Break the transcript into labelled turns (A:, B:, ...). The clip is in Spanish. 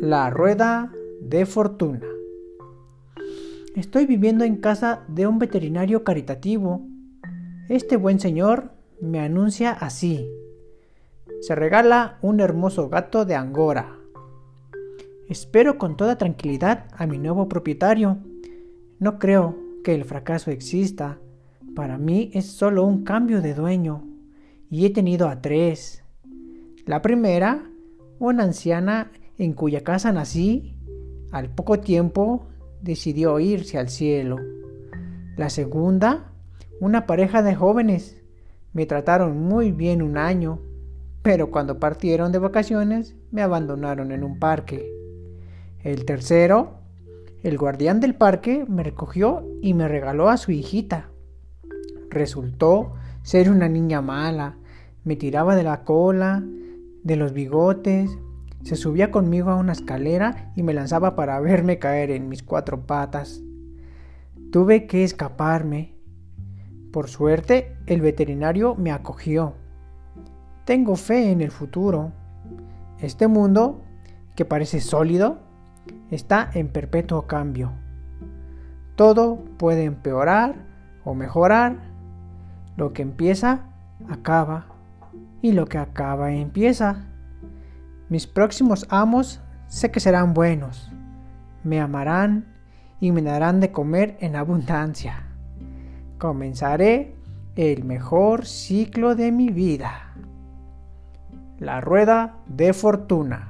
A: La rueda de fortuna. Estoy viviendo en casa de un veterinario caritativo. Este buen señor me anuncia así. Se regala un hermoso gato de Angora. Espero con toda tranquilidad a mi nuevo propietario. No creo que el fracaso exista. Para mí es solo un cambio de dueño. Y he tenido a tres. La primera, una anciana en cuya casa nací, al poco tiempo decidió irse al cielo. La segunda, una pareja de jóvenes. Me trataron muy bien un año, pero cuando partieron de vacaciones me abandonaron en un parque. El tercero, el guardián del parque me recogió y me regaló a su hijita. Resultó ser una niña mala, me tiraba de la cola, de los bigotes, se subía conmigo a una escalera y me lanzaba para verme caer en mis cuatro patas. Tuve que escaparme. Por suerte, el veterinario me acogió. Tengo fe en el futuro. Este mundo, que parece sólido, está en perpetuo cambio. Todo puede empeorar o mejorar. Lo que empieza, acaba. Y lo que acaba, empieza. Mis próximos amos sé que serán buenos, me amarán y me darán de comer en abundancia. Comenzaré el mejor ciclo de mi vida. La rueda de fortuna.